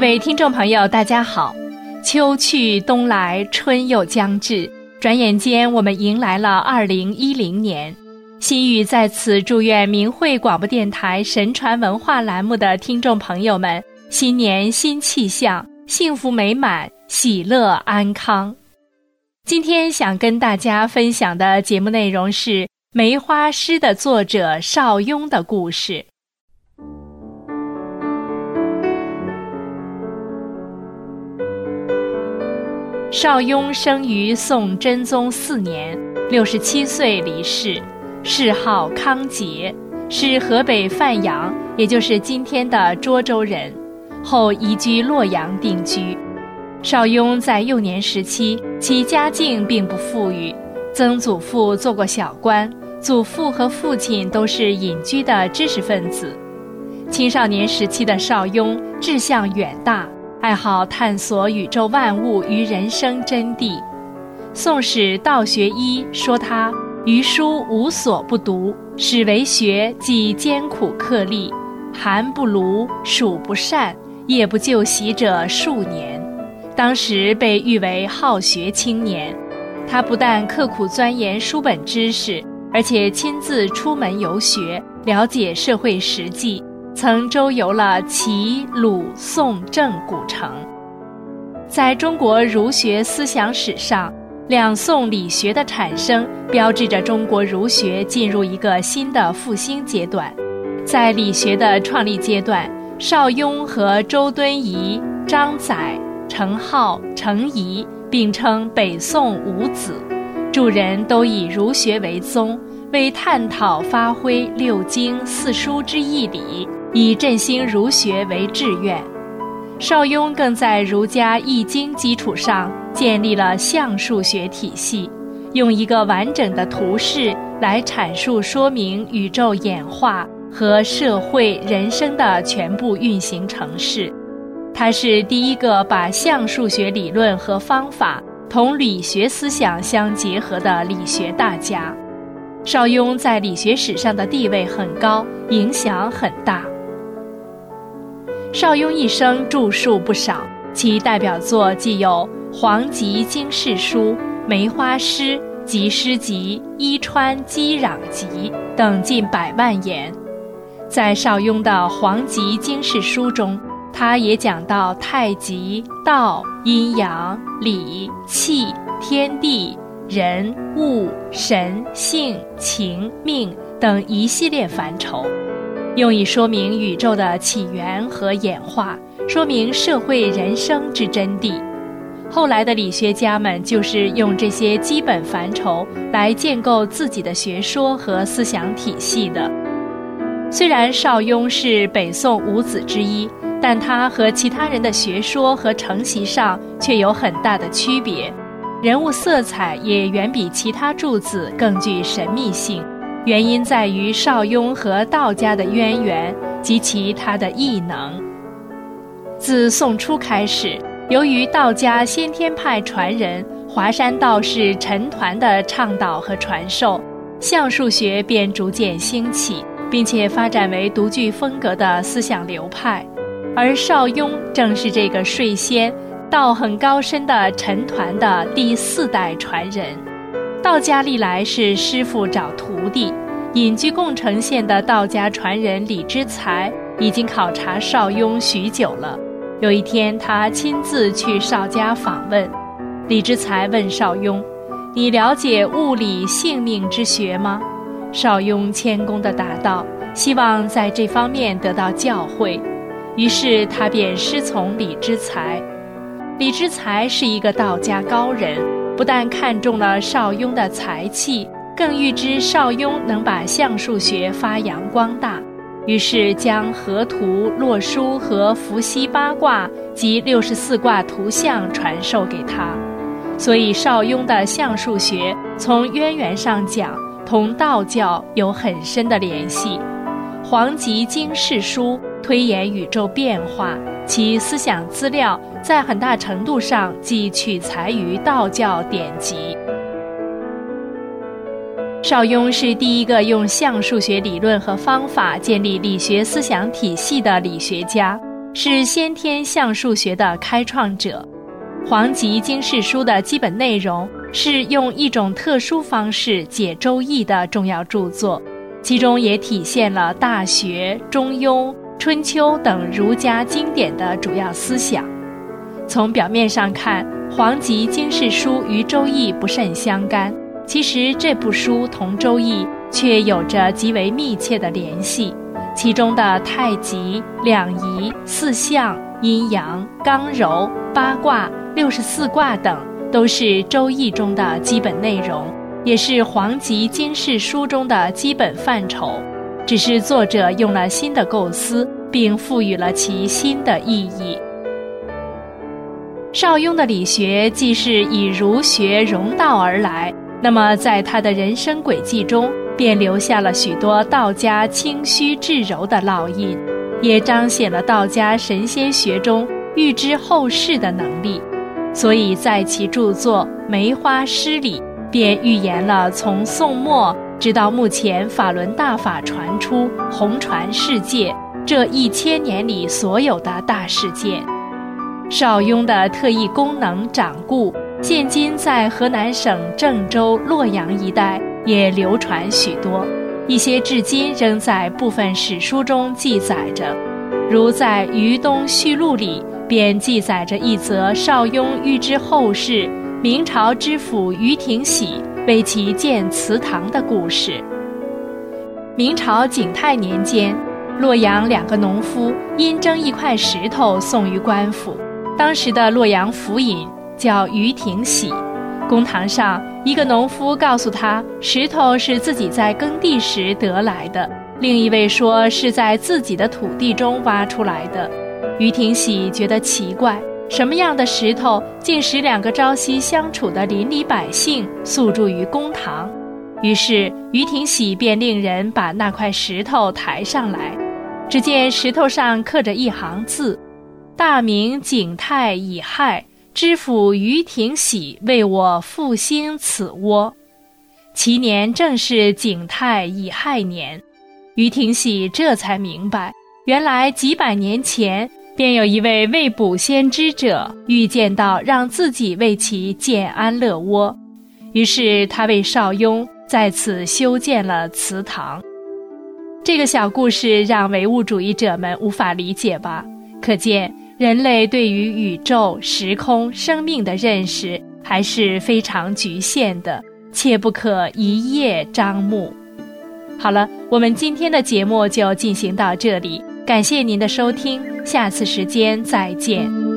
各位听众朋友，大家好！秋去冬来，春又将至，转眼间我们迎来了二零一零年。心雨在此祝愿明慧广播电台神传文化栏目的听众朋友们新年新气象，幸福美满，喜乐安康。今天想跟大家分享的节目内容是《梅花诗》的作者邵雍的故事。邵雍生于宋真宗四年，六十七岁离世，谥号康节，是河北范阳，也就是今天的涿州人，后移居洛阳定居。邵雍在幼年时期，其家境并不富裕，曾祖父做过小官，祖父和父亲都是隐居的知识分子。青少年时期的邵雍志向远大。爱好探索宇宙万物与人生真谛，《宋史·道学一》说他余书无所不读，始为学即艰苦克力，寒不卢，暑不善，夜不就习者数年。当时被誉为好学青年。他不但刻苦钻研书本知识，而且亲自出门游学，了解社会实际。曾周游了齐、鲁、宋、郑古城。在中国儒学思想史上，两宋理学的产生标志着中国儒学进入一个新的复兴阶段。在理学的创立阶段，邵雍和周敦颐、张载、程颢、程颐并称北宋五子，诸人都以儒学为宗，为探讨发挥六经四书之义理。以振兴儒学为志愿，邵雍更在儒家易经基础上建立了象数学体系，用一个完整的图式来阐述说明宇宙演化和社会人生的全部运行程式。他是第一个把象数学理论和方法同理学思想相结合的理学大家。邵雍在理学史上的地位很高，影响很大。邵雍一生著述不少，其代表作既有《黄极经世书》《梅花诗》《集诗集》《伊川击壤集》等近百万言。在邵雍的《黄极经世书》中，他也讲到太极、道、阴阳、理、气、天地、人、物、神、性、情、命等一系列范畴。用以说明宇宙的起源和演化，说明社会人生之真谛。后来的理学家们就是用这些基本范畴来建构自己的学说和思想体系的。虽然邵雍是北宋五子之一，但他和其他人的学说和承袭上却有很大的区别，人物色彩也远比其他诸子更具神秘性。原因在于邵雍和道家的渊源及其他的异能。自宋初开始，由于道家先天派传人华山道士陈抟的倡导和传授，象数学便逐渐兴起，并且发展为独具风格的思想流派。而邵雍正是这个睡仙、道很高深的陈抟的第四代传人。道家历来是师傅找徒弟，隐居共城县的道家传人李之才已经考察邵雍许久了。有一天，他亲自去邵家访问，李之才问邵雍：“你了解物理性命之学吗？”邵雍谦恭地答道：“希望在这方面得到教诲。”于是他便师从李之才。李之才是一个道家高人。不但看中了邵雍的才气，更预知邵雍能把相数学发扬光大，于是将河图、洛书和伏羲八卦及六十四卦图像传授给他。所以邵雍的相数学从渊源上讲，同道教有很深的联系。《黄极经世书》推演宇宙变化。其思想资料在很大程度上即取材于道教典籍。邵雍是第一个用象数学理论和方法建立理学思想体系的理学家，是先天象数学的开创者。《黄极经世书》的基本内容是用一种特殊方式解《周易》的重要著作，其中也体现了《大学》《中庸》《春秋》等儒家经典的主要思想。从表面上看，《黄极经世书》与《周易》不甚相干，其实这部书同《周易》却有着极为密切的联系。其中的太极、两仪、四象、阴阳、刚柔、八卦。六十四卦等都是《周易》中的基本内容，也是《黄极经世书》中的基本范畴，只是作者用了新的构思，并赋予了其新的意义。邵雍的理学既是以儒学融道而来，那么在他的人生轨迹中，便留下了许多道家清虚至柔的烙印，也彰显了道家神仙学中预知后世的能力。所以在其著作《梅花诗》里，便预言了从宋末直到目前法轮大法传出、红传世界这一千年里所有的大事件。邵雍的特异功能掌故，现今在河南省郑州、洛阳一带也流传许多，一些至今仍在部分史书中记载着，如在《于东序录》里。便记载着一则邵雍预知后世，明朝知府于廷喜为其建祠堂的故事。明朝景泰年间，洛阳两个农夫因争一块石头送于官府，当时的洛阳府尹叫于廷喜。公堂上，一个农夫告诉他，石头是自己在耕地时得来的；另一位说是在自己的土地中挖出来的。于廷喜觉得奇怪，什么样的石头竟使两个朝夕相处的邻里百姓诉诸于公堂？于是于廷喜便令人把那块石头抬上来。只见石头上刻着一行字：“大明景泰乙亥，知府于廷喜为我复兴此窝。”其年正是景泰乙亥年。于廷喜这才明白，原来几百年前。便有一位未卜先知者预见到让自己为其建安乐窝，于是他为邵雍在此修建了祠堂。这个小故事让唯物主义者们无法理解吧？可见人类对于宇宙、时空、生命的认识还是非常局限的，切不可一叶障目。好了，我们今天的节目就进行到这里。感谢您的收听，下次时间再见。